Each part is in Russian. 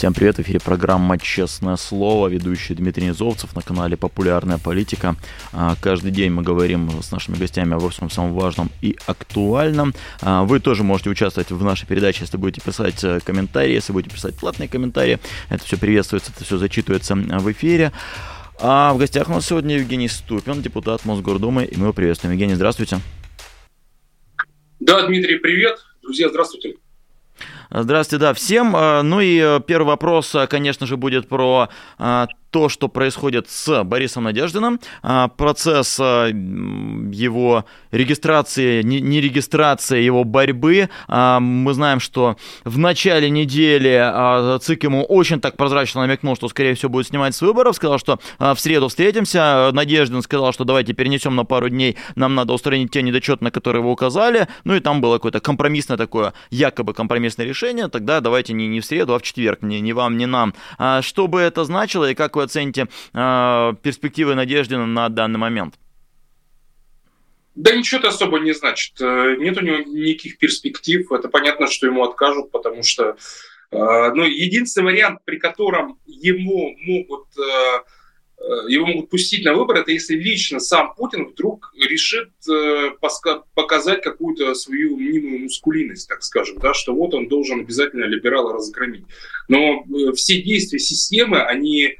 Всем привет, в эфире программа «Честное слово», ведущий Дмитрий Низовцев на канале «Популярная политика». А, каждый день мы говорим с нашими гостями обо всем самом важном и актуальном. А, вы тоже можете участвовать в нашей передаче, если будете писать э, комментарии, если будете писать платные комментарии. Это все приветствуется, это все зачитывается в эфире. А в гостях у нас сегодня Евгений Ступин, депутат Мосгордумы, и мы его приветствуем. Евгений, здравствуйте. Да, Дмитрий, привет. Друзья, здравствуйте. Здравствуйте, да, всем. А, ну и э, первый вопрос, э, конечно же, будет про то, что происходит с Борисом Надеждиным, а, процесс а, его регистрации, не регистрации, его борьбы. А, мы знаем, что в начале недели ЦИК ему очень так прозрачно намекнул, что, скорее всего, будет снимать с выборов, сказал, что в среду встретимся. Надеждин сказал, что давайте перенесем на пару дней, нам надо устранить те недочеты, на которые вы указали. Ну и там было какое-то компромиссное такое, якобы компромиссное решение. Тогда давайте не, не в среду, а в четверг, ни, ни вам, ни нам. Что бы это значило и как вы оцените э, перспективы Надеждина на данный момент? Да ничего это особо не значит. Э, нет у него никаких перспектив. Это понятно, что ему откажут, потому что э, ну, единственный вариант, при котором ему могут э, Э, его могут пустить на выборы, это если лично сам Путин вдруг решит э, показать какую-то свою мнимую мускулинность, так скажем, да, что вот он должен обязательно либерала разгромить. Но э, все действия системы, они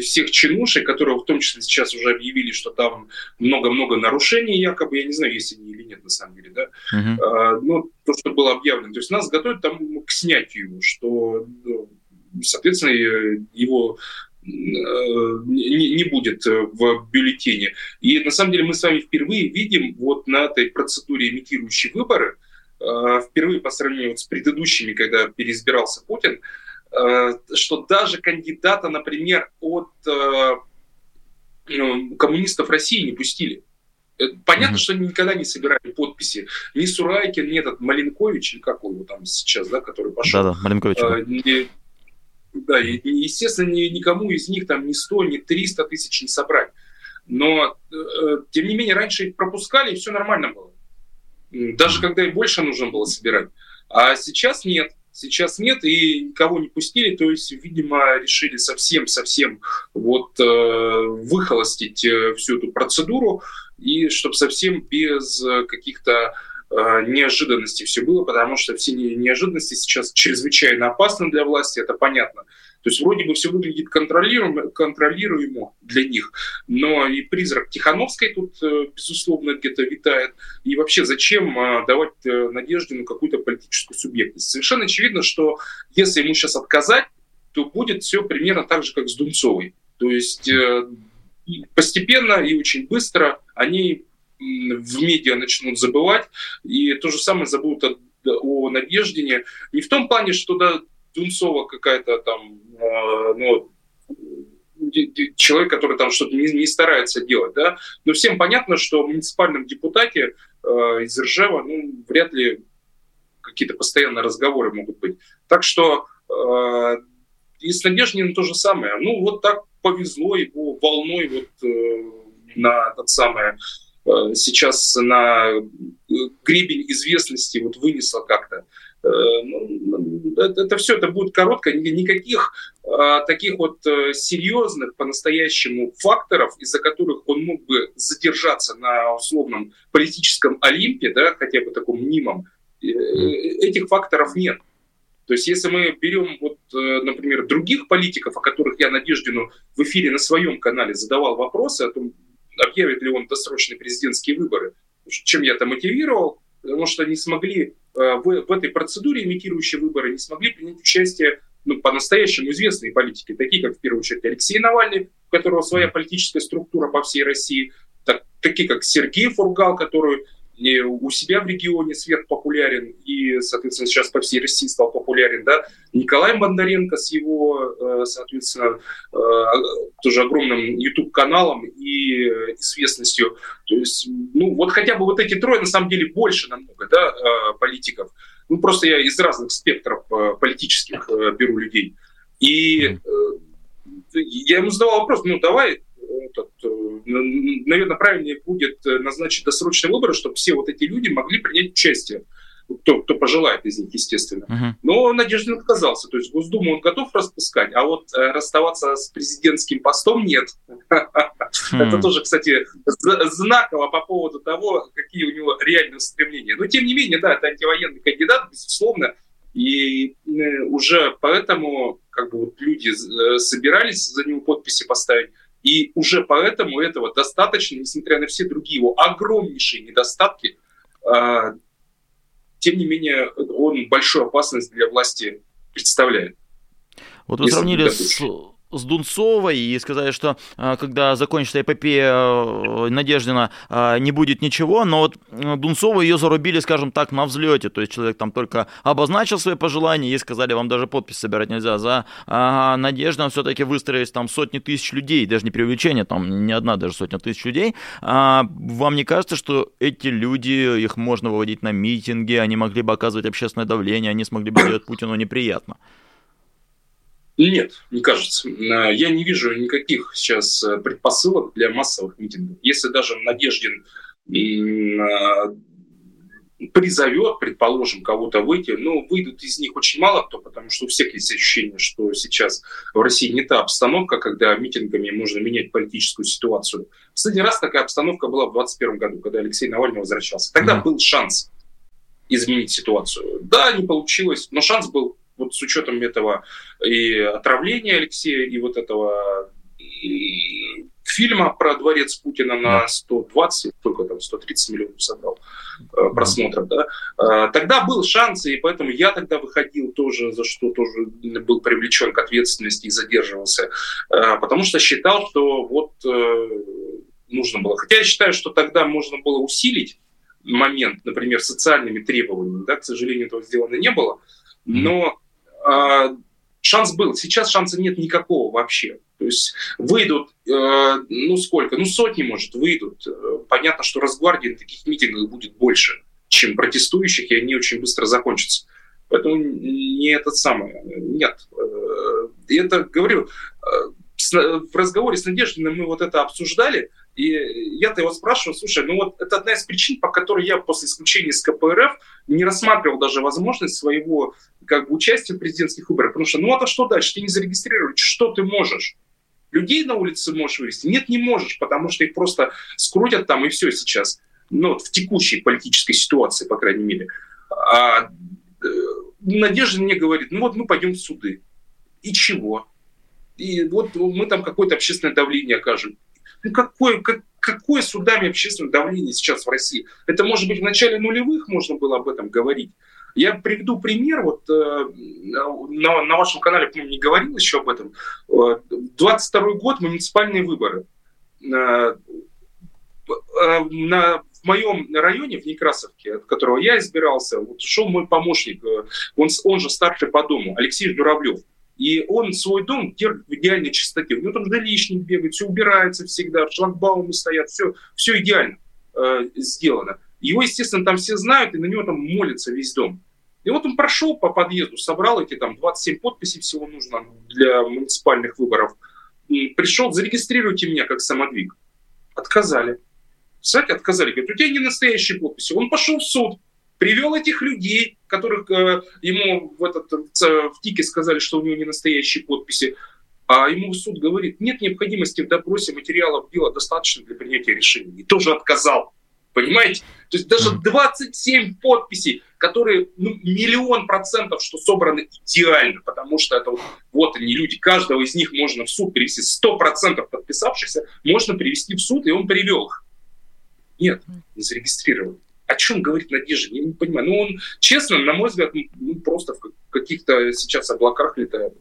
всех чинушек, которые в том числе сейчас уже объявили, что там много-много нарушений якобы, я не знаю, есть они или нет на самом деле, да, uh-huh. но то, что было объявлено. То есть нас готовят там к снятию его, что, ну, соответственно, его не, не будет э, в бюллетене. И на самом деле мы с вами впервые видим вот на этой процедуре имитирующей выборы, э, впервые по сравнению с предыдущими, когда переизбирался Путин, э, что даже кандидата, например, от ну, коммунистов России не пустили. Понятно, mm-hmm. что они никогда не собирали подписи. Ни Сурайкин, ни этот Маленкович, или как его там сейчас, да, который пошел. Да-да, Маленкович. Не, да, и, естественно, ни, никому из них там ни 100, ни 300 тысяч не собрать. Но, э, тем не менее, раньше их пропускали, и все нормально было. Даже когда и больше нужно было собирать. А сейчас нет. Сейчас нет, и никого не пустили, то есть, видимо, решили совсем-совсем вот э, выхолостить э, всю эту процедуру, и чтобы совсем без каких-то Э, неожиданностей все было, потому что все неожиданности сейчас чрезвычайно опасны для власти, это понятно. То есть вроде бы все выглядит контролируемо, контролируемо для них, но и призрак Тихановской тут, э, безусловно, где-то витает. И вообще зачем э, давать надежду на какую-то политическую субъектность? Совершенно очевидно, что если ему сейчас отказать, то будет все примерно так же, как с Дунцовой. То есть постепенно и очень быстро они в медиа начнут забывать, и то же самое забудут о, о Надеждине. Не в том плане, что да, Дунцова какая-то там, э, ну, человек, который там что-то не, не старается делать, да, но всем понятно, что в муниципальном депутате э, из Ржева, ну, вряд ли какие-то постоянные разговоры могут быть. Так что э, и с Надеждиным то же самое. Ну, вот так повезло его волной вот э, на тот самый Э, сейчас на э, гребень известности вот вынесла как-то. Э, ну, это, все, это будет коротко, никаких а, таких вот серьезных по-настоящему факторов, из-за которых он мог бы задержаться на условном политическом Олимпе, да, хотя бы таком мнимом, этих факторов нет. То есть если мы берем, вот, например, других политиков, о которых я Надеждину в эфире на своем канале задавал вопросы о том, объявит ли он досрочные президентские выборы. Чем я это мотивировал? Потому что не смогли э, в, в этой процедуре имитирующие выборы, не смогли принять участие ну, по-настоящему известные политики, такие как в первую очередь Алексей Навальный, у которого своя политическая структура по всей России, так, такие как Сергей Фургал, который у себя в регионе свет популярен и, соответственно, сейчас по всей России стал популярен, да, Николай Бондаренко с его, э, соответственно, э, тоже огромным YouTube-каналом и известностью. То есть, ну, вот хотя бы вот эти трое, на самом деле, больше намного, да, э, политиков. Ну, просто я из разных спектров политических беру людей. И я ему задавал вопрос, ну давай, этот, наверное, правильнее будет назначить досрочные выборы, чтобы все вот эти люди могли принять участие кто, кто пожелает из них, естественно. Uh-huh. Но Надеждин отказался. То есть Госдуму он готов распускать, а вот э, расставаться с президентским постом нет. Uh-huh. Это тоже, кстати, знаково по поводу того, какие у него реальные стремления. Но, тем не менее, да, это антивоенный кандидат, безусловно. И э, уже поэтому как бы вот люди э, собирались за него подписи поставить. И уже поэтому этого достаточно, несмотря на все другие его огромнейшие недостатки, а, тем не менее, он большую опасность для власти представляет. Вот вы сравнили с, с Дунцовой и сказали, что а, когда закончится эпопея э, Надеждина, а, не будет ничего, но вот э, Дунцова ее зарубили, скажем так, на взлете, то есть человек там только обозначил свои пожелания и сказали, вам даже подпись собирать нельзя, за Надеждина все-таки выстроились там сотни тысяч людей, даже не привлечение, там не одна даже сотня тысяч людей, а вам не кажется, что эти люди, их можно выводить на митинги, они могли бы оказывать общественное давление, они смогли бы делать Путину неприятно? Нет, не кажется. Э, я не вижу никаких сейчас э, предпосылок для массовых митингов. Если даже Надеждин э, призовет, предположим, кого-то выйти, ну, выйдут из них очень мало кто, потому что у всех есть ощущение, что сейчас в России не та обстановка, когда митингами можно менять политическую ситуацию. Последний раз такая обстановка была в 2021 году, когда Алексей Навальный возвращался. Тогда mm-hmm. был шанс изменить ситуацию. Да, не получилось, но шанс был вот с учетом этого и отравления Алексея, и вот этого и фильма про дворец Путина на 120, только там 130 миллионов собрал э, просмотров, да, э, тогда был шанс, и поэтому я тогда выходил тоже, за что тоже был привлечен к ответственности и задерживался, э, потому что считал, что вот нужно было. Хотя я считаю, что тогда можно было усилить момент, например, социальными требованиями, да, к сожалению, этого сделано не было, но шанс был. Сейчас шанса нет никакого вообще. То есть выйдут, э, ну сколько, ну сотни, может, выйдут. Э, понятно, что разгвардии на таких митингах будет больше, чем протестующих, и они очень быстро закончатся. Поэтому не этот самый, нет. Э, это, говорю, в разговоре с Надеждиной мы вот это обсуждали, и я-то его спрашиваю, слушай, ну вот это одна из причин, по которой я после исключения из КПРФ не рассматривал даже возможность своего как бы, участия в президентских выборах. Потому что, ну а что дальше? Ты не зарегистрировать, что ты можешь? Людей на улице можешь вывести? Нет, не можешь, потому что их просто скрутят там и все сейчас. Ну, вот в текущей политической ситуации, по крайней мере. А, э, Надежда мне говорит, ну вот мы пойдем в суды. И чего? И вот мы там какое-то общественное давление окажем. Ну какое, как, какое судами общественное давление сейчас в России? Это, может быть, в начале нулевых можно было об этом говорить. Я приведу пример. Вот э, на, на вашем канале, по не говорил еще об этом. Э, 22 год, муниципальные выборы. Э, э, на, в моем районе, в Некрасовке, от которого я избирался, вот шел мой помощник, э, он, он же старший по дому, Алексей Журавлев. И он свой дом держит в идеальной чистоте. У него там наличник бегает, все убирается всегда, шлагбаумы стоят, все, все идеально э, сделано. Его, естественно, там все знают, и на него там молится весь дом. И вот он прошел по подъезду, собрал эти там 27 подписей всего нужно для муниципальных выборов. И пришел, зарегистрируйте меня как самодвиг. Отказали. Кстати, отказали. Говорят, у тебя не настоящие подписи. Он пошел в суд привел этих людей, которых э, ему в, этот, в ТИКе сказали, что у него не настоящие подписи, а ему суд говорит, нет необходимости в допросе материалов дела достаточно для принятия решения. И тоже отказал. Понимаете? То есть даже 27 подписей, которые ну, миллион процентов, что собраны идеально, потому что это вот, вот они люди, каждого из них можно в суд привести, 100 процентов подписавшихся можно привести в суд, и он привел их. Нет, не зарегистрировал о чем говорит Надежда? Я не понимаю. Ну, он, честно, на мой взгляд, ну, просто в каких-то сейчас облаках летает.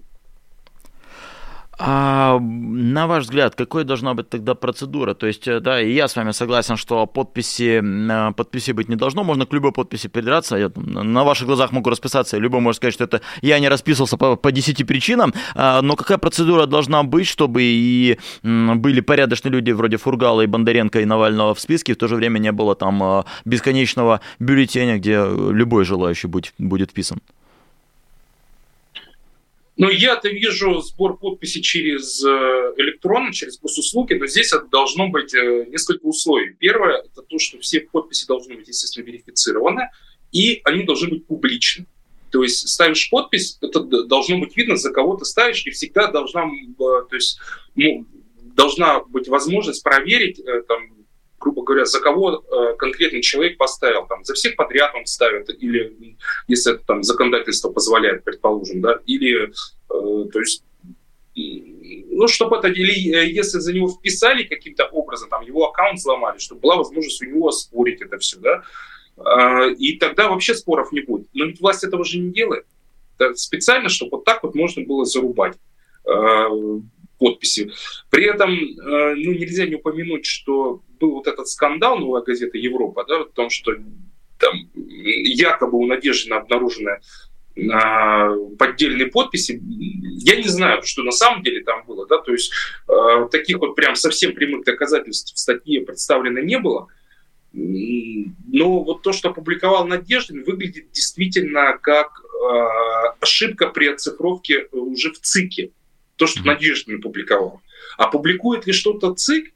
А на ваш взгляд, какой должна быть тогда процедура? То есть, э, да, и я с вами согласен, что подписи, э, подписи быть не должно, можно к любой подписи придраться. Я на ваших глазах могу расписаться, и любой может сказать, что это я не расписывался по, по 10 причинам, а, но какая процедура должна быть, чтобы и были порядочные люди вроде Фургала и Бондаренко и Навального в списке, в то же время не было там э, бесконечного бюллетеня, где любой желающий будет, будет вписан? Но я-то вижу сбор подписей через э, электронно, через госуслуги, но здесь должно быть э, несколько условий. Первое – это то, что все подписи должны быть, естественно, верифицированы, и они должны быть публичны. То есть ставишь подпись, это должно быть видно, за кого ты ставишь, и всегда должна, то есть, ну, должна быть возможность проверить, там, грубо говоря, за кого э, конкретный человек поставил, там, за всех подряд он ставит, или если это там законодательство позволяет, предположим, да, или, э, то есть, ну, чтобы это, или э, если за него вписали каким-то образом, там, его аккаунт взломали, чтобы была возможность у него спорить это все, да, и тогда вообще споров не будет. Но ведь власть этого же не делает. Это специально, чтобы вот так вот можно было зарубать подписи. При этом ну, нельзя не упомянуть, что был вот этот скандал «Новая газета Европа», да, о том, что там якобы у Надеждина обнаружены а, поддельные подписи. Я не знаю, что на самом деле там было. Да? То есть э, таких вот прям совсем прямых доказательств в статье представлено не было. Но вот то, что опубликовал Надеждин, выглядит действительно как э, ошибка при оцифровке уже в ЦИКе. То, что Надеждин публиковал. А публикует ли что-то ЦИК,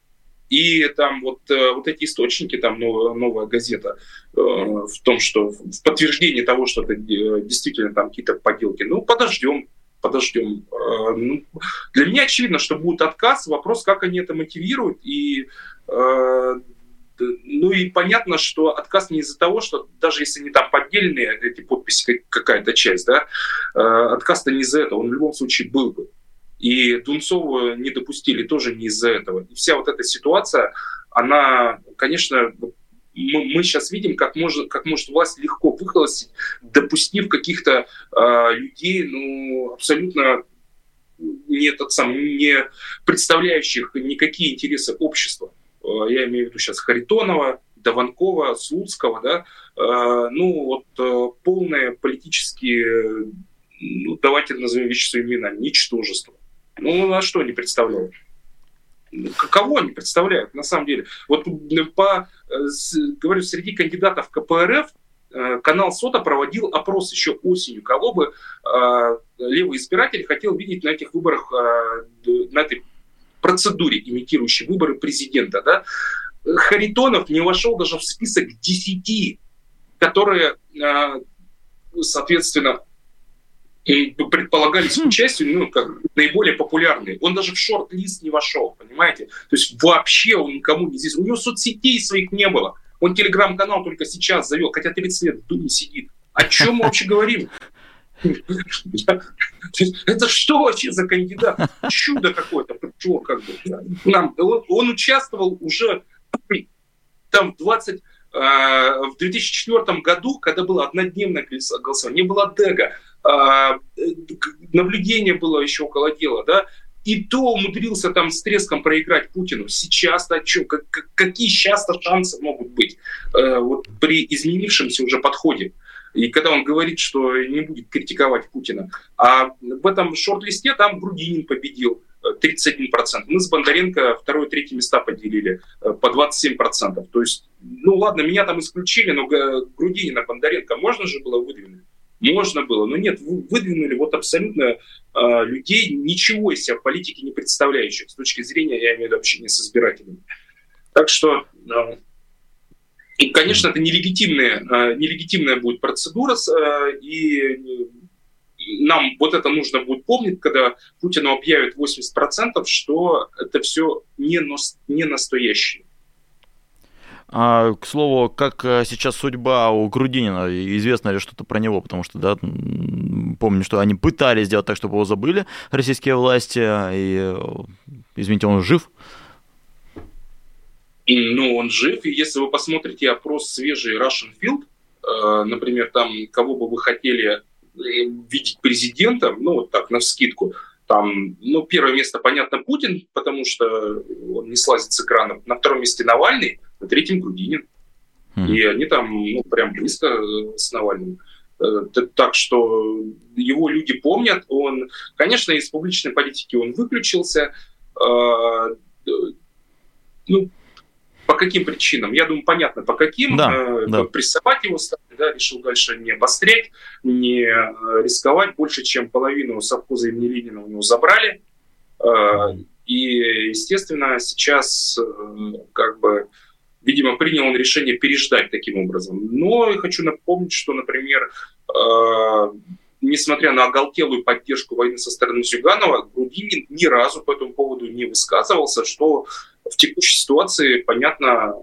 и там вот, э, вот эти источники, там новая, новая газета, э, в том, что в подтверждении того, что это э, действительно там какие-то поделки, ну, подождем, подождем. Ну, для меня очевидно, что будет отказ. Вопрос, как они это мотивируют. И, ну и понятно, что отказ не из-за того, что даже если не там поддельные эти подписи, какая-то часть, да, отказ-то не из-за этого. Он в любом случае был бы. И Дунцову не допустили тоже не из-за этого. И вся вот эта ситуация, она, конечно, мы, мы сейчас видим, как может, как может власть легко выхолостить, допустив каких-то э, людей, ну, абсолютно не, этот сам, не представляющих никакие интересы общества. Э, я имею в виду сейчас Харитонова, Даванкова, Слуцкого, да, э, ну, вот полные политические, ну, давайте назовем вещи своими именами, ничтожество. Ну, на что они представляют? Кого они представляют, на самом деле? Вот по, э, говорю, среди кандидатов КПРФ э, канал СОТа проводил опрос еще осенью, кого бы э, левый избиратель хотел видеть на этих выборах, на этой процедуре, имитирующей выборы президента. Да? Харитонов не вошел даже в список 10, которые, соответственно, предполагались к участию, ну, как наиболее популярные. Он даже в шорт-лист не вошел, понимаете? То есть вообще он никому не здесь. У него соцсетей своих не было. Он телеграм-канал только сейчас завел, хотя 30 лет в Думе сидит. О чем мы вообще говорим? Это что вообще за кандидат? Чудо какое-то пришло как бы. Нам, он участвовал уже там в 20 а, в 2004 году, когда было однодневное голосование, не было ДЭГа, а, наблюдение было еще около дела, да, и то умудрился там с треском проиграть Путину. Сейчас-то что, как, какие сейчас-то шансы могут быть э, вот при изменившемся уже подходе? И когда он говорит, что не будет критиковать Путина. А в этом шорт-листе там Грудинин победил 31%. Мы с Бондаренко второе, третье места поделили э, по 27%. То есть, ну ладно, меня там исключили, но Грудинина, Бондаренко можно же было выдвинуть? Можно было, но нет, выдвинули вот абсолютно э, людей, ничего из себя в политике не представляющих, с точки зрения, я имею в виду, общения с избирателями. Так что, э, и, конечно, это нелегитимная, э, нелегитимная будет процедура, э, и нам вот это нужно будет помнить, когда Путину объявят 80%, что это все не, не настоящее. А, к слову, как э, сейчас судьба у Грудинина? Известно ли что-то про него? Потому что, да, помню, что они пытались сделать так, чтобы его забыли, российские власти. И, э, извините, он жив? Ну, он жив. И если вы посмотрите опрос свежий Russian Field, э, например, там, кого бы вы хотели видеть президентом, ну, вот так, на вскидку, там, ну, первое место, понятно, Путин, потому что он не слазит с экрана. На втором месте Навальный, на третьем Грудинин. Mm. И они там, ну, прям близко э, с Навальным. Э, так что его люди помнят. Он, конечно, из публичной политики он выключился. Э, ну, по каким причинам? Я думаю, понятно, по каким. Да, да. Прессовать его стали, да, решил дальше не обострять, не рисковать. Больше, чем половину совхоза имени Ленина у него забрали. И, естественно, сейчас как бы, видимо, принял он решение переждать таким образом. Но я хочу напомнить, что, например, э, несмотря на оголтелую поддержку войны со стороны Зюганова, Грудинин ни разу по этому поводу не высказывался, что в текущей ситуации понятно,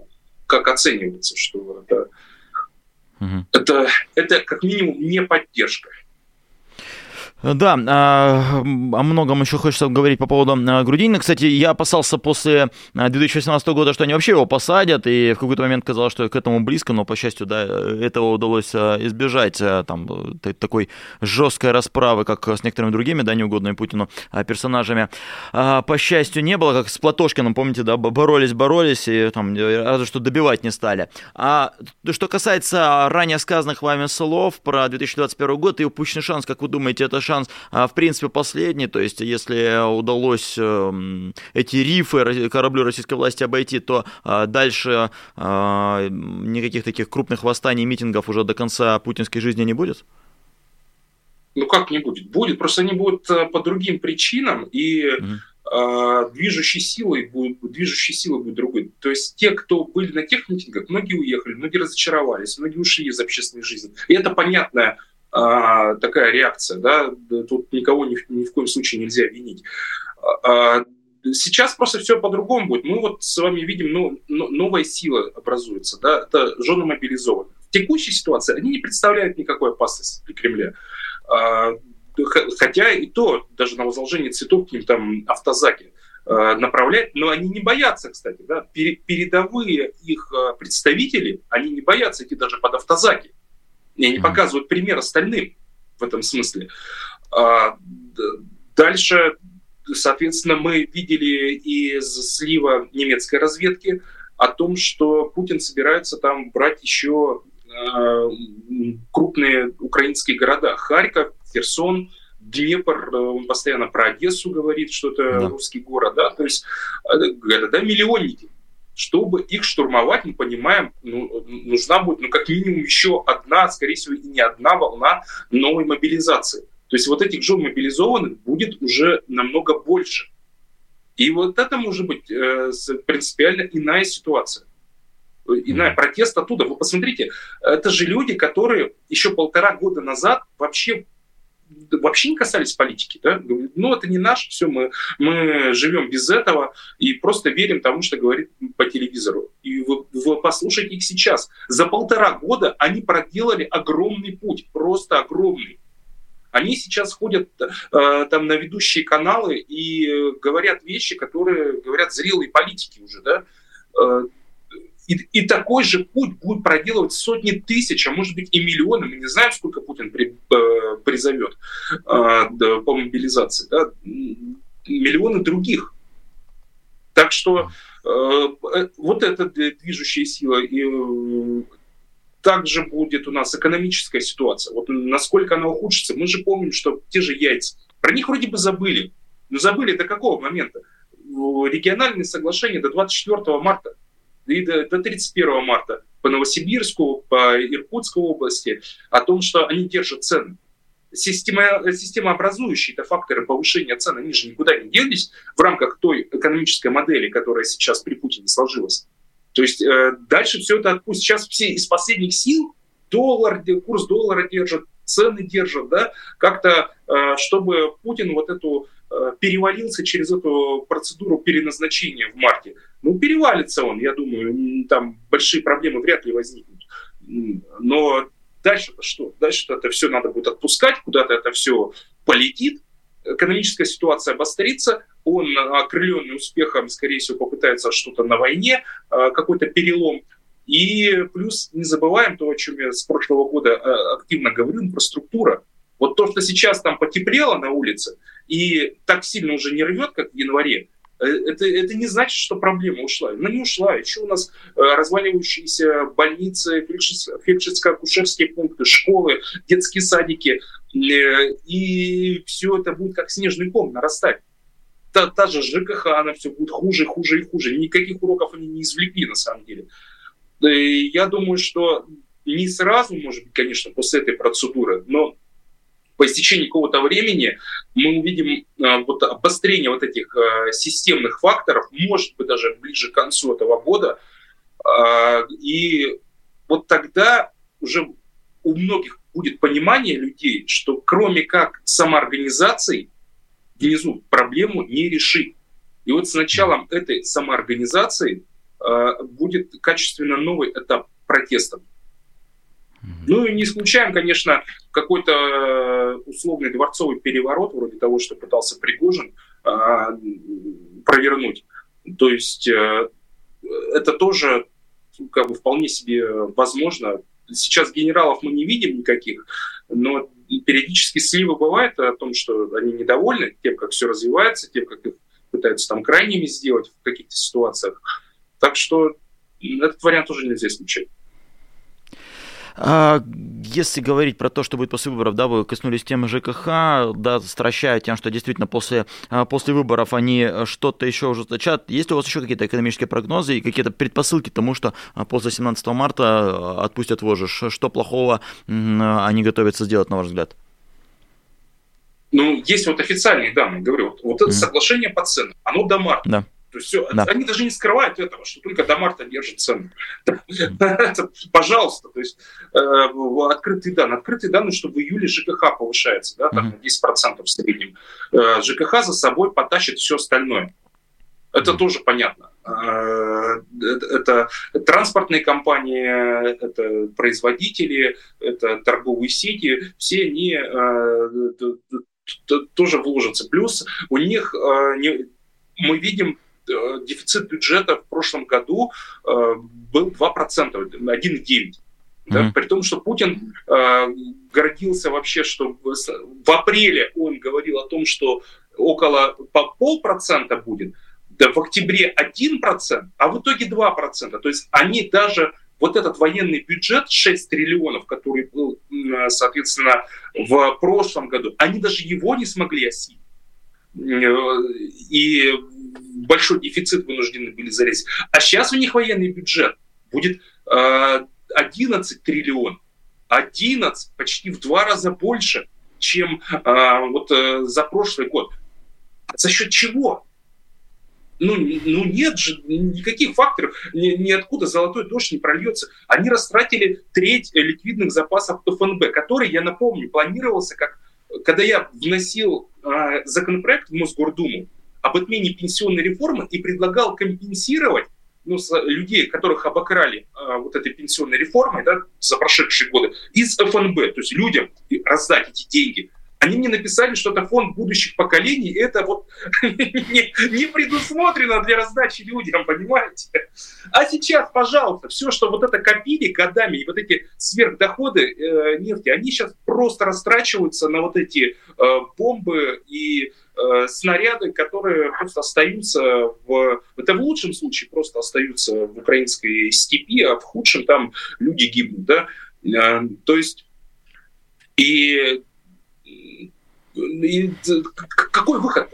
как оценивается, что это, угу. это, это как минимум не поддержка. Да, о многом еще хочется говорить по поводу Грудинина. Кстати, я опасался после 2018 года, что они вообще его посадят, и в какой-то момент казалось, что к этому близко, но, по счастью, да, этого удалось избежать там, такой жесткой расправы, как с некоторыми другими, да, неугодными Путину персонажами. По счастью, не было, как с Платошкиным, помните, да, боролись-боролись, и там разве что добивать не стали. А что касается ранее сказанных вами слов про 2021 год и упущенный шанс, как вы думаете, это шанс шанс, а, в принципе, последний, то есть если удалось эм, эти рифы кораблю российской власти обойти, то а, дальше а, никаких таких крупных восстаний, митингов уже до конца путинской жизни не будет? Ну как не будет? Будет, просто они будут э, по другим причинам, и угу. движущей силой будет, движущей силой будет другой. То есть те, кто были на тех митингах, многие уехали, многие разочаровались, многие ушли из общественной жизни. И это понятная а, такая реакция, да, тут никого ни, ни в коем случае нельзя винить. А, а, сейчас просто все по-другому будет. Мы вот с вами видим, ну, новая сила образуется, да, это жены мобилизованы. В текущей ситуации они не представляют никакой опасности для Кремля. Хотя и то, даже на возложение цветов к ним там автозаки направлять, но они не боятся, кстати, да, передовые их представители, они не боятся идти даже под автозаки. И они показывают пример остальным в этом смысле. А, дальше, соответственно, мы видели из слива немецкой разведки о том, что Путин собирается там брать еще а, крупные украинские города. Харьков, Херсон, Днепр, он постоянно про Одессу говорит, что это да. русский город, да, то есть города миллионники чтобы их штурмовать, мы понимаем, ну, нужна будет, ну, как минимум, еще одна, скорее всего, и не одна волна новой мобилизации. То есть вот этих жен мобилизованных будет уже намного больше. И вот это может быть э, принципиально иная ситуация. Иная протест оттуда. Вы посмотрите, это же люди, которые еще полтора года назад вообще вообще не касались политики. Да? ну, это не наш, все, мы, мы живем без этого и просто верим тому, что говорит по телевизору. И вы, вы послушайте их сейчас. За полтора года они проделали огромный путь, просто огромный. Они сейчас ходят э, там на ведущие каналы и говорят вещи, которые говорят зрелые политики уже, да, э, и, и такой же путь будет проделывать сотни тысяч, а может быть и миллионы. Мы не знаем, сколько Путин при, э, призовет э, по мобилизации. Да? Миллионы других. Так что э, э вот эта движущая сила. И, э, также будет у нас экономическая ситуация. Вот насколько она ухудшится. Мы же помним, что те же яйца. Про них вроде бы забыли. Но забыли до какого момента? Региональные соглашения до 24 марта и до, до 31 марта по Новосибирску, по Иркутской области, о том, что они держат цены. Система, системообразующие это факторы повышения цен, они же никуда не делись в рамках той экономической модели, которая сейчас при Путине сложилась. То есть э, дальше все это отпустит. Сейчас все из последних сил доллар, курс доллара держат, цены держат, да, как-то, э, чтобы Путин вот эту перевалился через эту процедуру переназначения в марте. Ну, перевалится он, я думаю, там большие проблемы вряд ли возникнут. Но дальше-то что? Дальше-то это все надо будет отпускать, куда-то это все полетит, экономическая ситуация обострится, он, окрыленный успехом, скорее всего, попытается что-то на войне, э, какой-то перелом. И плюс не забываем то, о чем я с прошлого года э, активно говорю, инфраструктура. Вот то, что сейчас там потеплело на улице и так сильно уже не рвет, как в январе, э, это, это не значит, что проблема ушла. Она не ушла. Еще у нас э, разваливающиеся больницы, фельдшерско-акушерские пункты, школы, детские садики. Э, и все это будет как снежный ком нарастать. та, та же ЖКХ, она все будет хуже, хуже и хуже. Никаких уроков они не извлекли на самом деле. И я думаю, что не сразу, может быть, конечно, после этой процедуры, но по истечении какого-то времени мы увидим а, вот обострение вот этих а, системных факторов, может быть, даже ближе к концу этого года. А, и вот тогда уже у многих будет понимание людей, что кроме как самоорганизации внизу проблему не решить. И вот с началом этой самоорганизации будет качественно новый этап протестов. Ну и не исключаем, конечно, какой-то э, условный дворцовый переворот, вроде того, что пытался Пригожин а, провернуть. То есть э, это тоже как бы вполне себе возможно. Сейчас генералов мы не видим никаких, но периодически сливы бывают о том, что они недовольны тем, как все развивается, тем, как их пытаются там крайними сделать в каких-то ситуациях. Так что этот вариант тоже нельзя исключать. А, если говорить про то, что будет после выборов, да, вы коснулись темы ЖКХ, да, стращая тем, что действительно после, а, после выборов они что-то еще ужесточат. Есть ли у вас еще какие-то экономические прогнозы и какие-то предпосылки к тому, что а, после 17 марта отпустят вожжи? Что плохого они готовятся сделать, на ваш взгляд? Ну, есть вот официальные данные, говорю, вот, вот это mm. соглашение по ценам, оно до марта. Да. То есть все, да. они даже не скрывают этого, что только до марта держат цены. Пожалуйста, то есть э, открытые данные. Открытые данные, что в июле ЖКХ повышается, да, там на 10% в среднем. Э, ЖКХ за собой потащит все остальное. Это тоже понятно. Э, это, транспортные компании, это производители, это торговые сети, все они тоже вложатся. Плюс у них мы видим Э, дефицит бюджета в прошлом году э, был 2%, 1,9%. Да, mm-hmm. При том, что Путин э, гордился вообще, что в, в апреле он говорил о том, что около по полпроцента будет, да, в октябре 1%, а в итоге 2%. То есть они даже вот этот военный бюджет 6 триллионов, который был, соответственно, в прошлом году, они даже его не смогли осилить. Э, и большой дефицит вынуждены были залезть. А сейчас у них военный бюджет будет 11 э, триллионов. 11, почти в два раза больше, чем э, вот за прошлый год. За счет чего? Ну, ну нет же никаких факторов, ни, ниоткуда золотой дождь не прольется. Они растратили треть ликвидных запасов ФНБ, который, я напомню, планировался как когда я вносил э, законопроект в Мосгордуму об отмене пенсионной реформы и предлагал компенсировать ну, людей, которых обокрали э, вот этой пенсионной реформой да, за прошедшие годы, из ФНБ, то есть людям раздать эти деньги – они мне написали, что это фонд будущих поколений, и это вот не, не предусмотрено для раздачи людям, понимаете? А сейчас, пожалуйста, все, что вот это копили годами, и вот эти сверхдоходы э, нефти, они сейчас просто растрачиваются на вот эти э, бомбы и снаряды, которые просто остаются в... Это в лучшем случае просто остаются в украинской степи, а в худшем там люди гибнут, да? Э, то есть и и какой выход?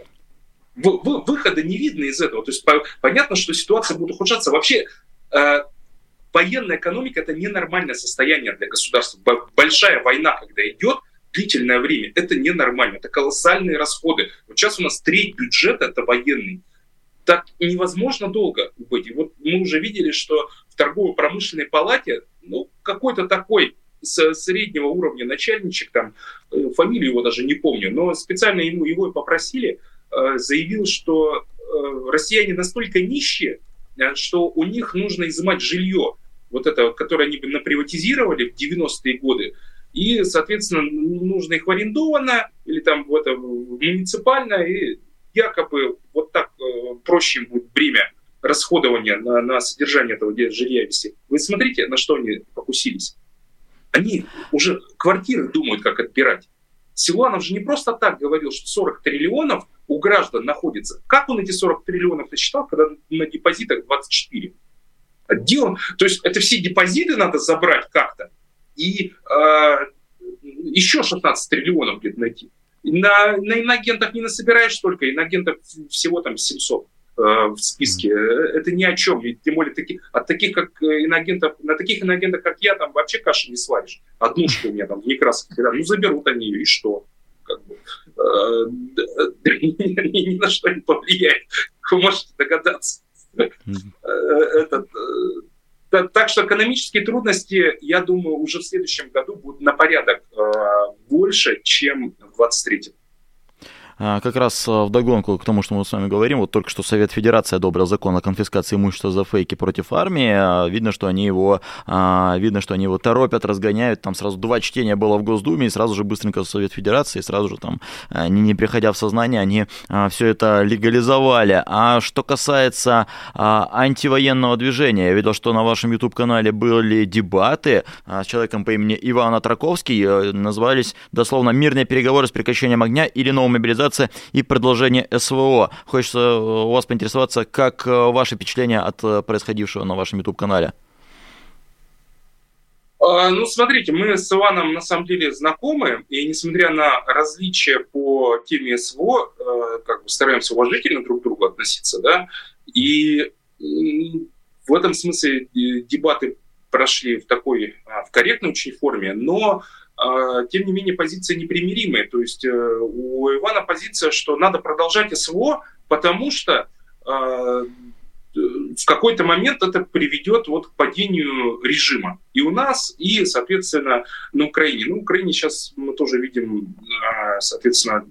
Выхода не видно из этого. То есть понятно, что ситуация будет ухудшаться. Вообще э, военная экономика это ненормальное состояние для государства. Большая война, когда идет, длительное время, это ненормально, это колоссальные расходы. Вот сейчас у нас треть бюджета это военный. Так невозможно долго быть. И вот мы уже видели, что в торгово-промышленной палате ну, какой-то такой среднего уровня начальничек, там, э, фамилию его даже не помню, но специально ему его и попросили, э, заявил, что э, россияне настолько нищие, что у них нужно изымать жилье, вот это, которое они наприватизировали в 90-е годы, и, соответственно, нужно их в арендовано или там в это муниципально, и якобы вот так проще будет бремя расходования на, на содержание этого жилья вести. Вы смотрите, на что они покусились. Они уже квартиры думают, как отбирать. Силуанов же не просто так говорил, что 40 триллионов у граждан находится. Как он эти 40 триллионов насчитал, когда на депозитах 24? А он? То есть это все депозиты надо забрать как-то и э, еще 16 триллионов где-то найти. На, на инагентах не насобираешь столько, инагентов всего там 700 э, в списке. Это ни о чем. И тем более таки, от таких, как инагентов, на таких инагентах, как я, там вообще каши не сваришь. Одну, что у меня там в Некрасовке. Ну, заберут они ее, и что? Как бы, э, ни, на что не повлияет. Вы можете догадаться. Э, этот, э, так что экономические трудности, я думаю, уже в следующем году будут на порядок э, больше, чем в 2023. А, как раз а, в догонку к тому, что мы с вами говорим, вот только что Совет Федерации одобрил закон о конфискации имущества за фейки против армии. А, видно, что они его, видно, что они его торопят, разгоняют. Там сразу два чтения было в Госдуме, и сразу же быстренько Совет Федерации, и сразу же там, не, не приходя в сознание, они все это легализовали. А что касается антивоенного движения, я видел, что на вашем YouTube-канале были дебаты с человеком по имени Иван Атраковский, э, назывались дословно «Мирные переговоры с прекращением огня или новая мобилизация мобилизация и продолжение СВО. Хочется э, у вас поинтересоваться, как э, ваши впечатления от э, происходившего на вашем YouTube-канале? А, ну, смотрите, мы с Иваном на самом деле знакомы, и несмотря на различия по теме СВО, как бы стараемся уважительно друг к другу относиться, да, и в этом смысле дебаты прошли в такой, а, в корректной очень форме, но тем не менее, позиция непримиримая. То есть э, у Ивана позиция, что надо продолжать СВО, потому что а, в какой-то момент это приведет вот к падению режима. И у нас, и, соответственно, на Украине. На Украине сейчас мы тоже видим, а, соответственно,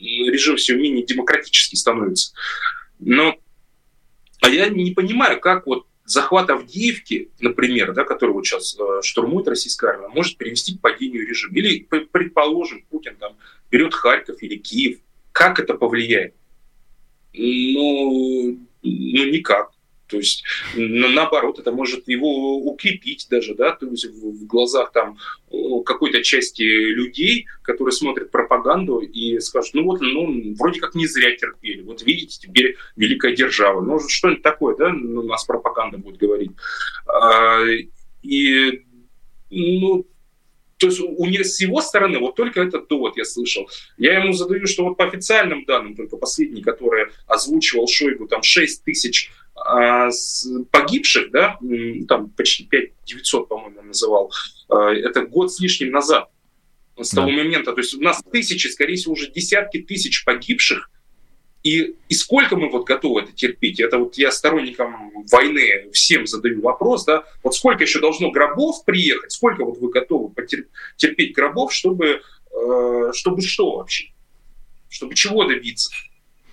режим все менее демократический становится. Но а я не понимаю, как вот захват Авдеевки, например, да, который вот сейчас э, штурмует российская армия, может привести к падению режима. Или, предположим, Путин там берет Харьков или Киев. Как это повлияет? Ну, ну никак. То есть, наоборот, это может его укрепить даже, да, то есть в глазах там какой-то части людей, которые смотрят пропаганду и скажут, ну вот, ну, вроде как не зря терпели. Вот видите, теперь великая держава. Ну, что-нибудь такое, да, у нас пропаганда будет говорить. А, и, ну, то есть у него, с его стороны вот только этот довод я слышал. Я ему задаю, что вот по официальным данным, только последний, который озвучивал Шойгу, там 6 тысяч погибших, да, там почти 5 900, по-моему, называл, а, это год с лишним назад, с того да. момента. То есть у нас тысячи, скорее всего, уже десятки тысяч погибших, и, и сколько мы вот готовы это терпеть? Это вот я сторонникам войны всем задаю вопрос, да, вот сколько еще должно гробов приехать, сколько вот вы готовы терпеть гробов, чтобы, э, чтобы что вообще? Чтобы чего добиться?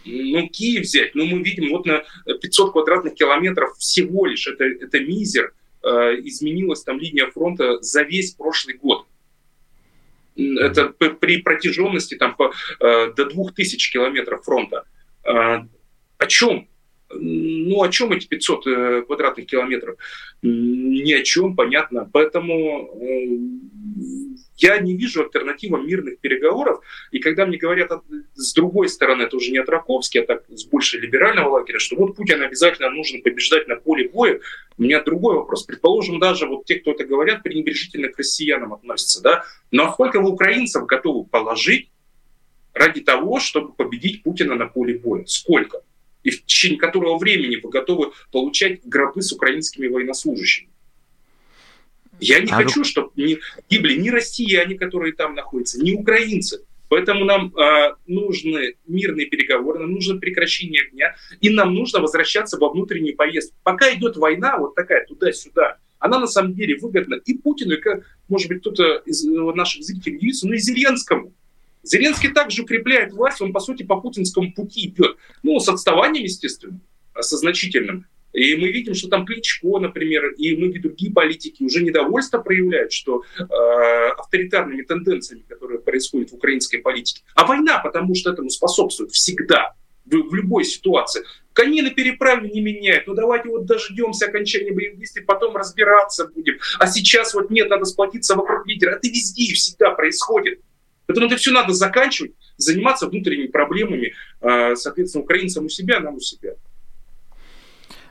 Ну, Киев взять, ну, мы видим вот на 500 квадратных километров всего лишь, это, это мизер, э, изменилась там линия фронта за весь прошлый год. Это при протяженности там по, э, до 2000 километров фронта. Э, о чем? Ну, о чем эти 500 э, квадратных километров? Ни о чем, понятно. Поэтому э, я не вижу альтернативы мирных переговоров. И когда мне говорят с другой стороны, это уже не от Раковски, а так с больше либерального лагеря, что вот Путин обязательно нужно побеждать на поле боя, у меня другой вопрос. Предположим, даже вот те, кто это говорят, пренебрежительно к россиянам относятся, да? Но сколько вы украинцев готовы положить ради того, чтобы победить Путина на поле боя? Сколько? И в течение которого времени вы готовы получать гробы с украинскими военнослужащими? Я не а хочу, вы... чтобы не гибли ни россияне, которые там находятся, ни украинцы. Поэтому нам э, нужны мирные переговоры, нам нужно прекращение огня, и нам нужно возвращаться во внутреннюю поездку. Пока идет война, вот такая туда-сюда, она на самом деле выгодна и Путину, и, может быть, кто-то из наших зрителей удивится, но и Зеленскому. Зеленский также укрепляет власть, он, по сути, по путинскому пути идет. Ну, с отставанием, естественно, со значительным. И мы видим, что там Кличко, например, и многие другие политики уже недовольство проявляют, что э, авторитарными тенденциями, которые происходят в украинской политике. А война, потому что этому способствует всегда, в, в любой ситуации. Коней на переправе не меняют. Ну давайте вот дождемся окончания боевых действий, потом разбираться будем. А сейчас вот нет, надо сплотиться вокруг лидера. Это везде и всегда происходит. Поэтому это все надо заканчивать, заниматься внутренними проблемами, э, соответственно, украинцам у себя, нам у себя.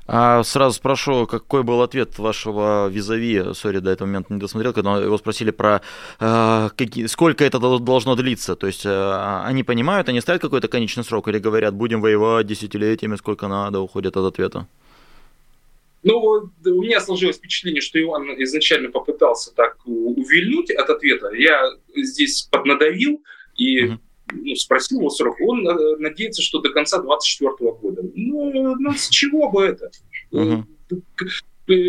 А сразу спрошу, какой был ответ вашего визави, сори, до этого момента не досмотрел, когда его спросили про э, какие, сколько это должно длиться. То есть э, они понимают, они ставят какой-то конечный срок или говорят, будем воевать десятилетиями, сколько надо, уходят от ответа? Ну, у меня сложилось впечатление, что Иван изначально попытался так увильнуть от ответа. Я здесь поднадавил и mm-hmm ну, спросил его срок, он э, надеется, что до конца 2024 года. Ну, ну, с чего бы это? Uh-huh.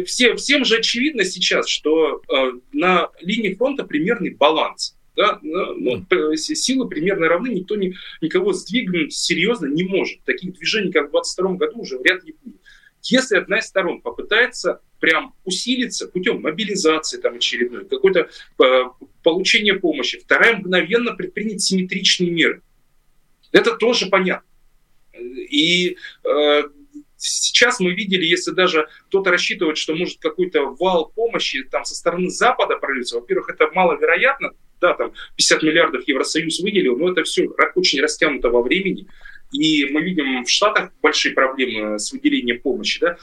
Все, всем же очевидно сейчас, что э, на линии фронта примерный баланс. Да? Ну, силы примерно равны, никто ни, никого сдвигнуть серьезно не может. Таких движений, как в 2022 году, уже вряд ли будет. Если одна из сторон попытается прям усилиться путем мобилизации там очередной, какой-то э, получения помощи, вторая мгновенно предпринять симметричные меры. Это тоже понятно. И э, сейчас мы видели, если даже кто-то рассчитывает, что может какой-то вал помощи там со стороны Запада пролиться, во-первых, это маловероятно, да, там 50 миллиардов Евросоюз выделил, но это все очень растянуто во времени. И мы видим в Штатах большие проблемы с выделением помощи. Да?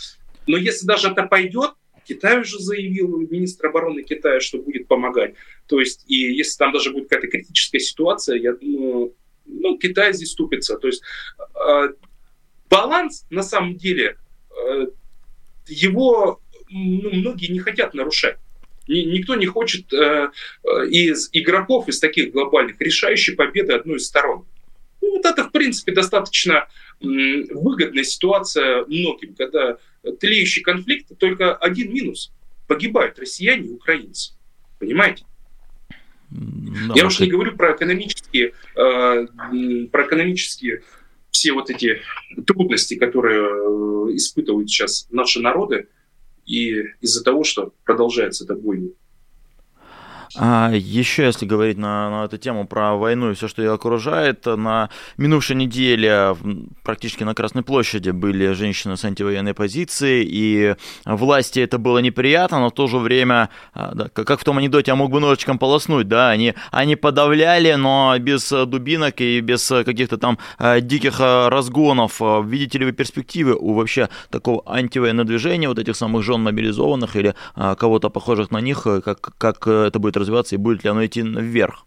Но если даже это пойдет, Китай уже заявил, министр обороны Китая, что будет помогать. То есть, и если там даже будет какая-то критическая ситуация, я думаю, ну, Китай здесь ступится. То есть э, баланс, на самом деле, э, его ну, многие не хотят нарушать. Никто не хочет э, э, из игроков, из таких глобальных, решающей победы одной из сторон. Вот это, в принципе, достаточно выгодная ситуация многим, когда тлеющий конфликт, только один минус. Погибают россияне и украинцы. Понимаете? Да, Я уж не говорю про экономические, э, про экономические все вот эти трудности, которые э, испытывают сейчас наши народы, и из-за того, что продолжается эта бойня. А еще, если говорить на, на эту тему про войну и все, что ее окружает, на минувшей неделе практически на Красной площади были женщины с антивоенной позиции, и власти это было неприятно, но в то же время, а, да, как в том анекдоте, я мог бы ножичком полоснуть, да, они, они подавляли, но без дубинок и без каких-то там а, диких а, разгонов. Видите ли вы перспективы у вообще такого антивоенного движения, вот этих самых жен мобилизованных или кого-то похожих на них, как, как это будет развиваться и будет ли оно идти вверх?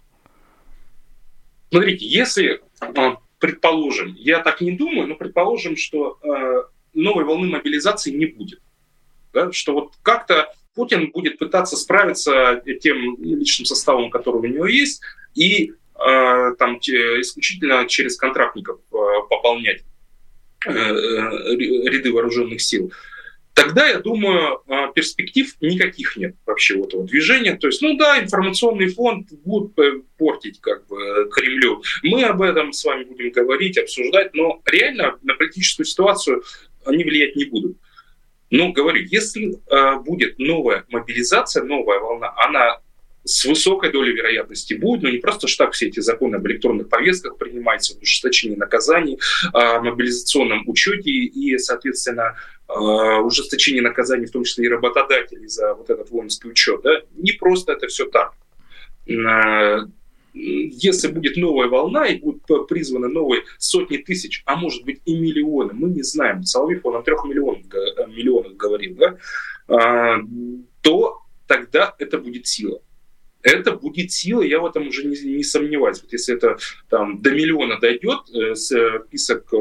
Смотрите, если, а, предположим, я так не думаю, но предположим, что э, новой волны мобилизации не будет, да, что вот как-то Путин будет пытаться справиться тем личным составом, который у него есть, и э, там исключительно через контрактников э, пополнять ряды вооруженных сил тогда, я думаю, а, перспектив никаких нет вообще у этого движения. То есть, ну да, информационный фонд будут э, портить как бы Кремлю. Мы об этом с вами будем говорить, обсуждать, но реально на политическую ситуацию они влиять не будут. Но говорю, если э, будет новая мобилизация, новая волна, она с высокой долей вероятности будет, но не просто что так все эти законы об электронных повестках принимаются, об ужесточении наказаний, о мобилизационном учете и, соответственно, ужесточении наказаний, в том числе и работодателей за вот этот воинский учет. Да? Не просто это все так. Если будет новая волна и будут призваны новые сотни тысяч, а может быть и миллионы, мы не знаем, Соловьев он о трех миллионах, миллионах говорил, да? то тогда это будет сила это будет сила, я в этом уже не, не сомневаюсь. Вот если это там до миллиона дойдет э, список э,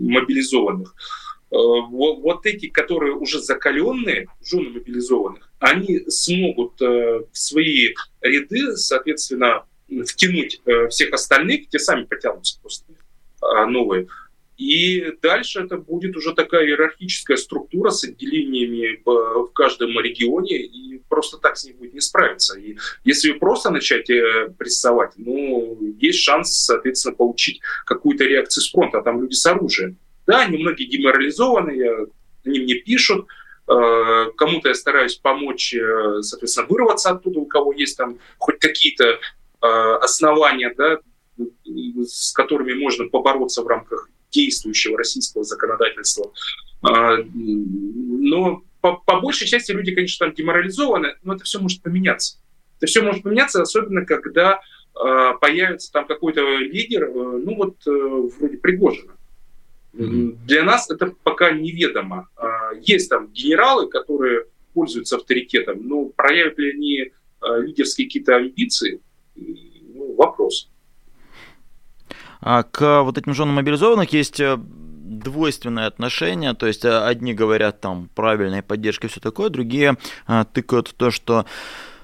мобилизованных, э, вот, эти, которые уже закаленные, жены мобилизованных, они смогут э, в свои ряды, соответственно, втянуть э, всех остальных, те сами потянутся просто э, новые, и дальше это будет уже такая иерархическая структура с отделениями в каждом регионе, и просто так с ней будет не справиться. И если просто начать э, прессовать, ну, есть шанс, соответственно, получить какую-то реакцию с фронта, а там люди с оружием. Да, они многие деморализованы, они мне пишут, э, кому-то я стараюсь помочь, э, соответственно, вырваться оттуда, у кого есть там хоть какие-то основания, да, с которыми можно побороться в рамках действующего российского законодательства. А, но по, по большей части люди, конечно, там деморализованы, но это все может поменяться. Это все может поменяться, особенно когда э, появится там какой-то лидер, э, ну вот э, вроде Пригожина. Для нас это пока неведомо. А, есть там генералы, которые пользуются авторитетом, но проявят ли они а, лидерские какие-то амбиции, ну, вопрос. А к вот этим женам мобилизованных есть э, двойственное отношение, то есть э, одни говорят там правильная поддержка и все такое, другие э, тыкают то, что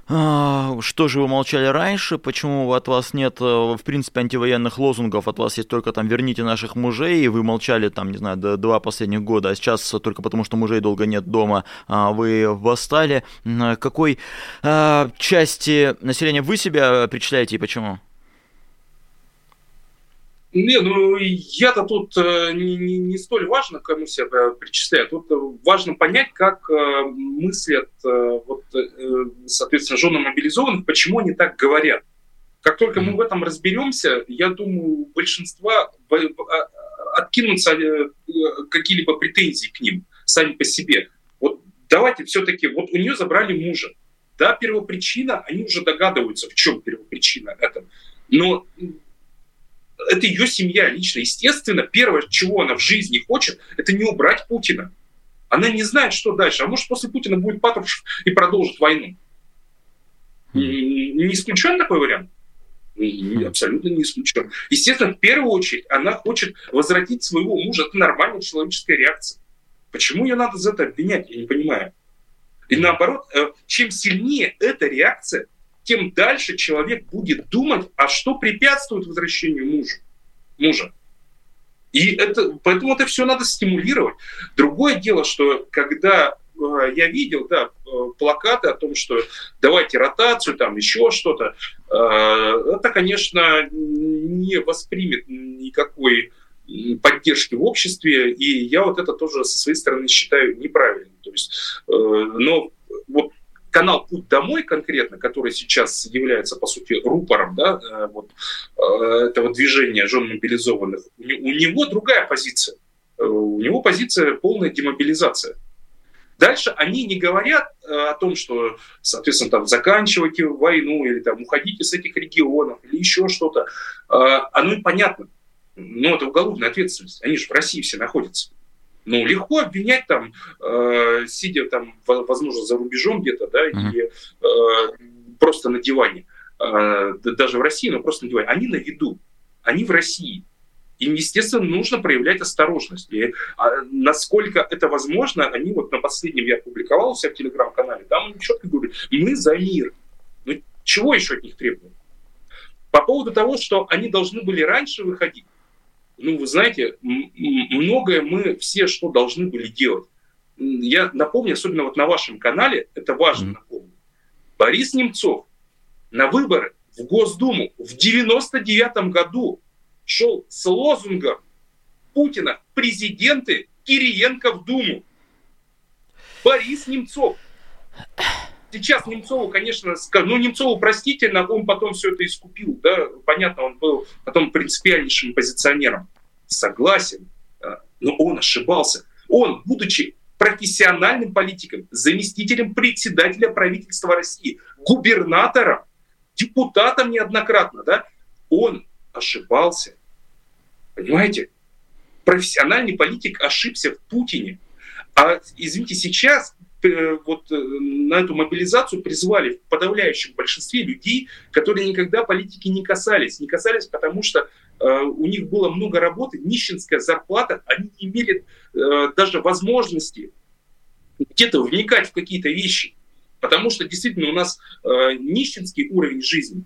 что же вы молчали раньше? Почему от вас нет, в принципе, антивоенных лозунгов? От вас есть только там «верните наших мужей», и вы молчали там, не знаю, два последних года, а сейчас только потому, что мужей долго нет дома, а вы восстали. Какой части населения вы себя причисляете и почему? Не, ну я-то тут э, не, не, не столь важно, кому себя причисляю. Тут э, важно понять, как э, мыслят, вот, соответственно, жены мобилизованных, почему они так говорят. Как только мы в этом разберемся, я думаю, у большинства откинутся какие-либо претензии к ним сами по себе. Вот давайте все-таки, вот у нее забрали мужа. Да, первопричина, они уже догадываются, в чем первопричина это. Но это ее семья лично. Естественно, первое, чего она в жизни хочет, это не убрать Путина. Она не знает, что дальше. А может, после Путина будет Патрушев и продолжит войну. Не исключен такой вариант? Абсолютно не исключен. Естественно, в первую очередь она хочет возвратить своего мужа. Это нормальная человеческая реакция. Почему ее надо за это обвинять, я не понимаю. И наоборот, э, чем сильнее эта реакция, тем дальше человек будет думать, а что препятствует возвращению мужа. мужа. И это, поэтому это все надо стимулировать. Другое дело, что когда э, я видел да, э, плакаты о том, что давайте ротацию, там еще что-то, э, это, конечно, не воспримет никакой поддержки в обществе, и я вот это тоже со своей стороны считаю неправильным. То есть, э, но вот канал «Путь домой» конкретно, который сейчас является, по сути, рупором да, э, вот, э, этого движения жен мобилизованных, у него другая позиция. Э, у него позиция полная демобилизация. Дальше они не говорят о том, что, соответственно, там, заканчивайте войну или там, уходите с этих регионов или еще что-то. Оно и понятно. Но это уголовная ответственность. Они же в России все находятся. Ну, легко обвинять там, э, сидя там, возможно, за рубежом где-то, да, uh-huh. и э, просто на диване, э, даже в России, но просто на диване. Они на виду, они в России. Им, естественно, нужно проявлять осторожность. И а, насколько это возможно, они вот на последнем я публиковал у себя в телеграм-канале, там они четко говорят, мы за мир. Ну, чего еще от них требуют? По поводу того, что они должны были раньше выходить, ну, вы знаете, многое мы все что должны были делать. Я напомню, особенно вот на вашем канале, это важно mm-hmm. напомнить. Борис Немцов на выборы в Госдуму в 99 году шел с лозунгом Путина «Президенты Кириенко в Думу». Борис Немцов. Сейчас Немцову, конечно, ну, Немцову простительно, он потом все это искупил, да, понятно, он был потом принципиальнейшим позиционером. Согласен, но он ошибался. Он, будучи профессиональным политиком, заместителем председателя правительства России, губернатором, депутатом неоднократно, да, он ошибался. Понимаете? Профессиональный политик ошибся в Путине. А, извините, сейчас Э, вот э, на эту мобилизацию призвали в подавляющем большинстве людей, которые никогда политики не касались. Не касались, потому что э, у них было много работы, нищенская зарплата, они не имели э, даже возможности где-то вникать в какие-то вещи. Потому что действительно у нас э, нищенский уровень жизни.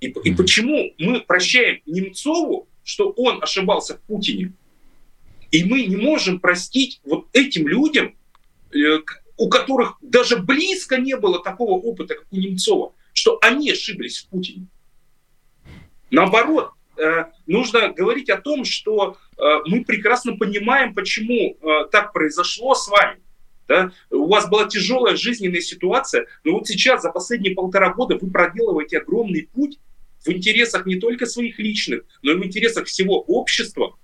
И, и почему мы прощаем Немцову, что он ошибался в Путине, и мы не можем простить вот этим людям, Э, у которых даже близко не было такого опыта, как у Немцова, что они ошиблись в Путине. Наоборот, э, нужно говорить о том, что э, мы прекрасно понимаем, почему так произошло с вами. Да? У вас была тяжелая жизненная ситуация, но вот сейчас, за последние полтора года, вы проделываете огромный путь в интересах не только своих личных, но и в интересах всего общества.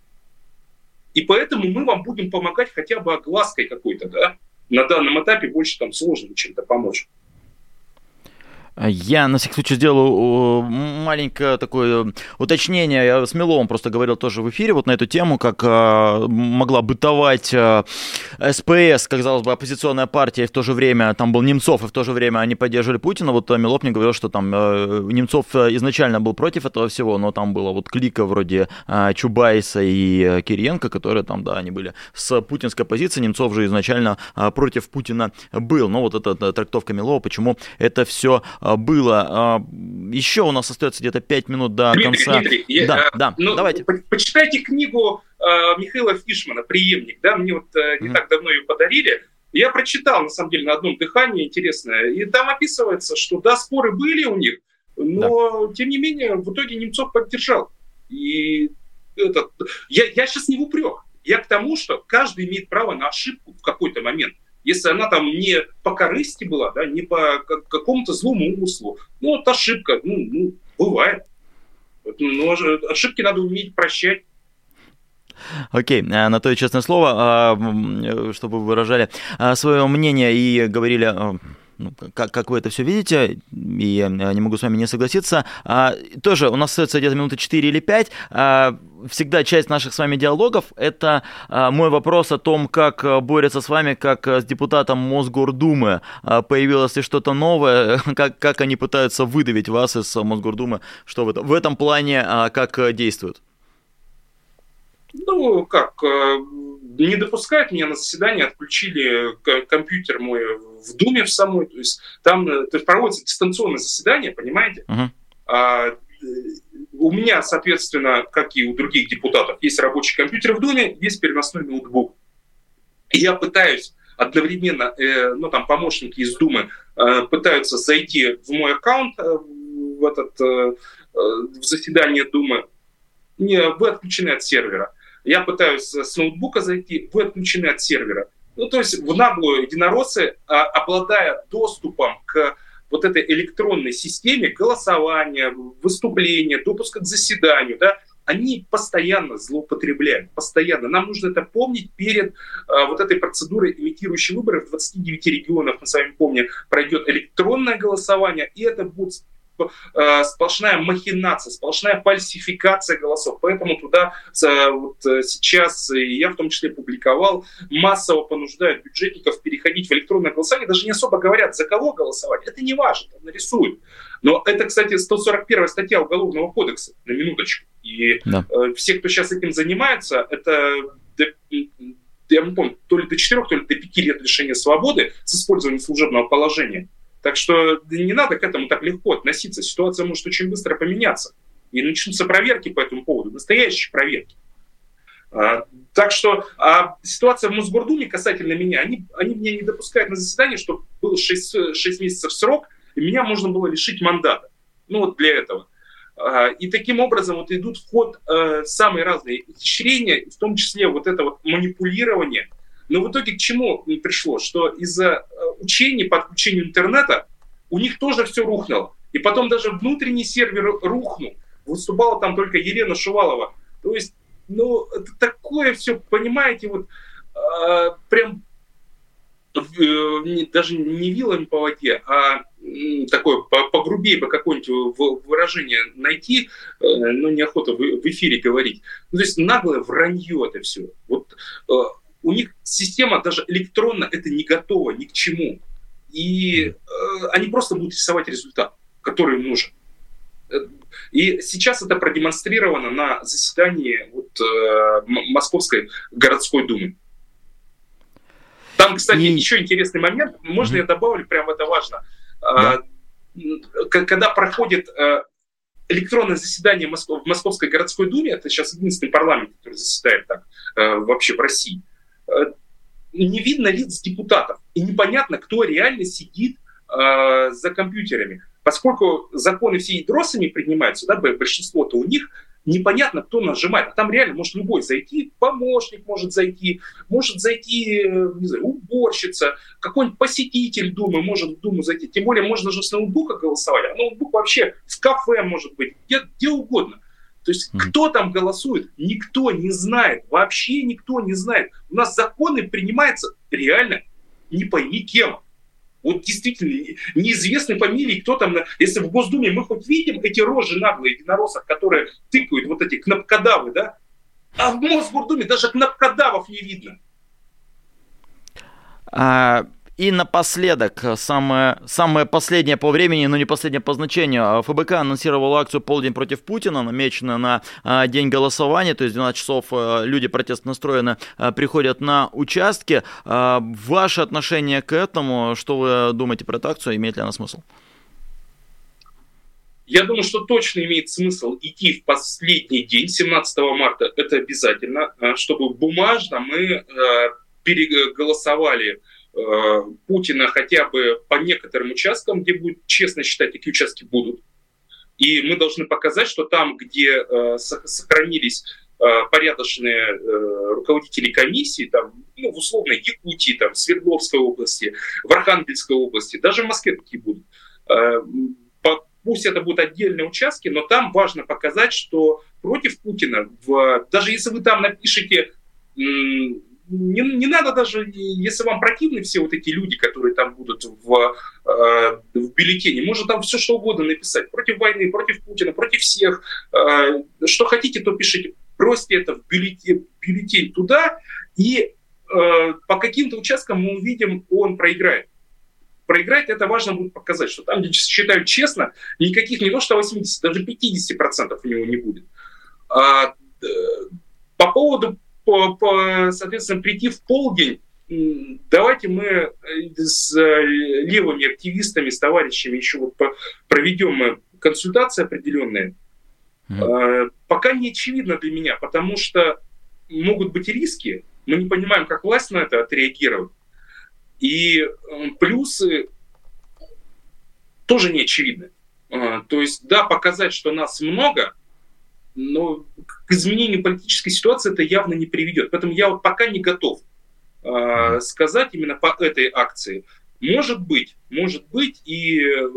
И поэтому мы вам будем помогать хотя бы оглаской какой-то, да, на данном этапе больше там сложно чем-то помочь. Я на всякий случай сделаю маленькое такое уточнение. Я с Миловым просто говорил тоже в эфире вот на эту тему, как э, могла бытовать э, СПС, казалось бы, оппозиционная партия, и в то же время там был Немцов, и в то же время они поддерживали Путина. Вот Милов мне говорил, что там Немцов изначально был против этого всего, но там было вот клика вроде Чубайса и Кириенко, которые там, да, они были с путинской позиции. Немцов же изначально против Путина был. Но вот эта трактовка Милова, почему это все а, было. А, еще у нас остается где-то 5 минут до Дмитрий, конца. Дмитрий, я, да, да, ну, давайте. Почитайте книгу Михаила Фишмана «Преемник». Да? Мне вот э, не так давно ее подарили. Я прочитал, на самом деле, на одном дыхании, интересное. И там описывается, что да, споры были у них, но, да. тем не менее, в итоге Немцов поддержал. И этот, я, я сейчас не в упрек. Я к тому, что каждый имеет право на ошибку в какой-то момент если она там не по корысти была, да, не по какому-то злому умыслу, ну, вот ошибка, ну, ну бывает. Но ошибки надо уметь прощать. Окей, okay. на то и честное слово, а, чтобы вы выражали а, свое мнение и говорили а, ну, как, как вы это все видите, и я не могу с вами не согласиться. А, тоже у нас остается где-то минуты 4 или 5. А, всегда часть наших с вами диалогов – это а, мой вопрос о том, как борются с вами, как с депутатом Мосгордумы. А, появилось ли что-то новое, как, как они пытаются выдавить вас из Мосгордумы, что в этом, в этом плане, а, как действуют? Ну, как, э, не допускают меня на заседание, отключили компьютер мой в Думе в самой, то есть там э, то есть проводится дистанционное заседание, понимаете? Uh-huh. А, э, у меня, соответственно, как и у других депутатов, есть рабочий компьютер в Думе, есть переносной ноутбук. И я пытаюсь одновременно, э, ну там помощники из Думы э, пытаются зайти в мой аккаунт, э, в этот э, в заседание Думы. Не, вы отключены от сервера. Я пытаюсь с ноутбука зайти, вы отключены от сервера. Ну, то есть в наглую единороссы, а, обладая доступом к вот этой электронной системе голосования, выступления, допуска к заседанию, да, они постоянно злоупотребляют, постоянно. Нам нужно это помнить перед а, вот этой процедурой имитирующей выборы в 29 регионах, мы с вами помним, пройдет электронное голосование, и это будет сплошная махинация, сплошная фальсификация голосов. Поэтому туда э, вот э, сейчас, я в том числе публиковал, массово понуждают бюджетников переходить в электронное голосование. Даже не особо говорят, за кого голосовать. Это не важно, там нарисуют. Но это, кстати, 141 статья Уголовного кодекса, на минуточку. И да. э, все, кто сейчас этим занимается, это я не помню, то ли до 4, то ли до 5 лет лишения свободы с использованием служебного положения. Так что не надо к этому так легко относиться. Ситуация может очень быстро поменяться. И начнутся проверки по этому поводу, настоящие проверки. А, так что а ситуация в Мосгордуме касательно меня, они, они меня не допускают на заседание, что был 6, 6 месяцев срок, и меня можно было лишить мандата. Ну вот для этого. А, и таким образом вот идут в ход а, самые разные ухищрения, в том числе вот это вот манипулирование но в итоге к чему пришло? Что из-за э, учений по отключению интернета у них тоже все рухнуло. И потом даже внутренний сервер рухнул. Выступала там только Елена Шувалова. То есть, ну, это такое все, понимаете, вот э, прям э, даже не вилами по воде, а такое погрубее бы какое-нибудь выражение найти, э, но неохота в эфире говорить. Ну, то есть наглое вранье это все. Вот э, у них система даже электронно это не готова ни к чему. И э, они просто будут рисовать результат, который им нужен. Э, и сейчас это продемонстрировано на заседании вот, э, Московской городской думы. Там, кстати, и... еще интересный момент. Можно mm-hmm. я добавлю, прям это важно. Да. Когда проходит э, электронное заседание в Московской городской думе, это сейчас единственный парламент, который заседает так э, вообще в России, Э, не видно лиц депутатов, и непонятно, кто реально сидит э, за компьютерами. Поскольку законы все ядросами принимаются, да, большинство-то у них, непонятно, кто нажимает. А там реально может любой зайти, помощник может зайти, может зайти, э, не знаю, уборщица, какой-нибудь посетитель Думы может в Думу зайти. Тем более можно же с ноутбука голосовать, а ноутбук вообще в кафе может быть, где, где угодно. То есть mm-hmm. кто там голосует, никто не знает, вообще никто не знает. У нас законы принимаются реально не пойми кем. Вот действительно, неизвестной фамилии, кто там, если в Госдуме мы хоть видим эти рожи наглые единороссов, которые тыкают вот эти кнопкодавы, да, а в Мосгордуме даже кнопкодавов не видно. А, и напоследок, самое, самое последнее по времени, но не последнее по значению. ФБК анонсировала акцию «Полдень против Путина», намеченную на а, день голосования, то есть 12 часов люди протест настроены, приходят на участки. Ваше отношение к этому, что вы думаете про эту акцию, имеет ли она смысл? Я думаю, что точно имеет смысл идти в последний день, 17 марта, это обязательно, чтобы бумажно мы переголосовали Э, Путина хотя бы по некоторым участкам, где будет честно считать, какие участки будут. И мы должны показать, что там, где э, сохранились э, порядочные руководители комиссии, там, ну, в условной Якутии, там, Свердловской области, в Архангельской области, даже в Москве такие будут. Пусть это будут отдельные участки, но там важно показать, что против Путина, в, даже если вы там напишете не, не надо даже, если вам противны все вот эти люди, которые там будут в, э, в бюллетене, можно там все что угодно написать. Против войны, против Путина, против всех. Э, что хотите, то пишите. Бросьте это в бюллетень, бюллетень туда, и э, по каким-то участкам мы увидим, он проиграет. Проиграть это важно будет показать, что там, где считают честно, никаких не то что 80, даже 50% у него не будет. А, э, по поводу по, по, соответственно, прийти в полдень, давайте мы э, с э, левыми активистами, с товарищами еще вот проведем консультации определенные. Mm. Пока не очевидно для меня, потому что могут быть риски, мы не понимаем, как власть на это отреагирует. И плюсы тоже не очевидны. То есть, да, показать, что нас много, но к изменению политической ситуации это явно не приведет. Поэтому я вот пока не готов э, сказать именно по этой акции. Может быть, может быть, и э,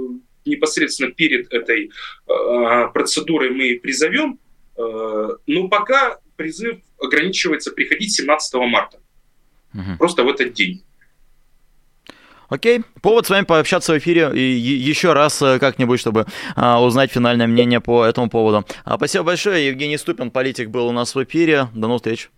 непосредственно перед этой э, процедурой мы призовем, э, но пока призыв ограничивается приходить 17 марта. Угу. Просто в этот день. Окей, повод с вами пообщаться в эфире и еще раз э, как-нибудь, чтобы а, узнать финальное мнение по этому поводу. А, спасибо большое. Евгений Ступин, политик, был у нас в эфире. До новых встреч.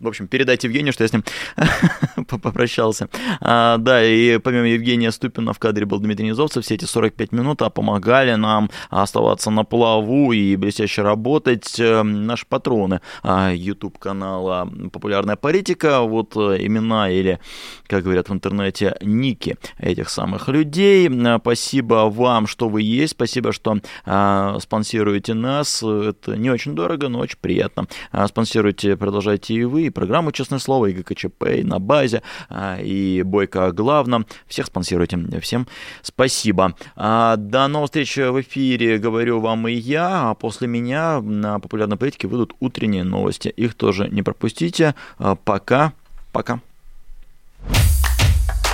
В общем, передайте Евгению, что я с ним попрощался. А, да, и помимо Евгения Ступина в кадре был Дмитрий Низовцев. Все эти 45 минут а помогали нам оставаться на плаву и блестяще работать э, наши патроны а, YouTube-канала «Популярная политика». Вот э, имена или, как говорят в интернете, ники этих самых людей. Спасибо вам, что вы есть. Спасибо, что а, спонсируете нас. Это не очень дорого, но очень приятно. А, спонсируйте, продолжайте и вы, и программу «Честное слово», и ГКЧП, и на базе, а, и Бойко о главном. Всех спонсируйте. Всем спасибо. До новых встреч в эфире, говорю вам и я. А после меня на популярной политике выйдут утренние новости. Их тоже не пропустите. Пока. Пока.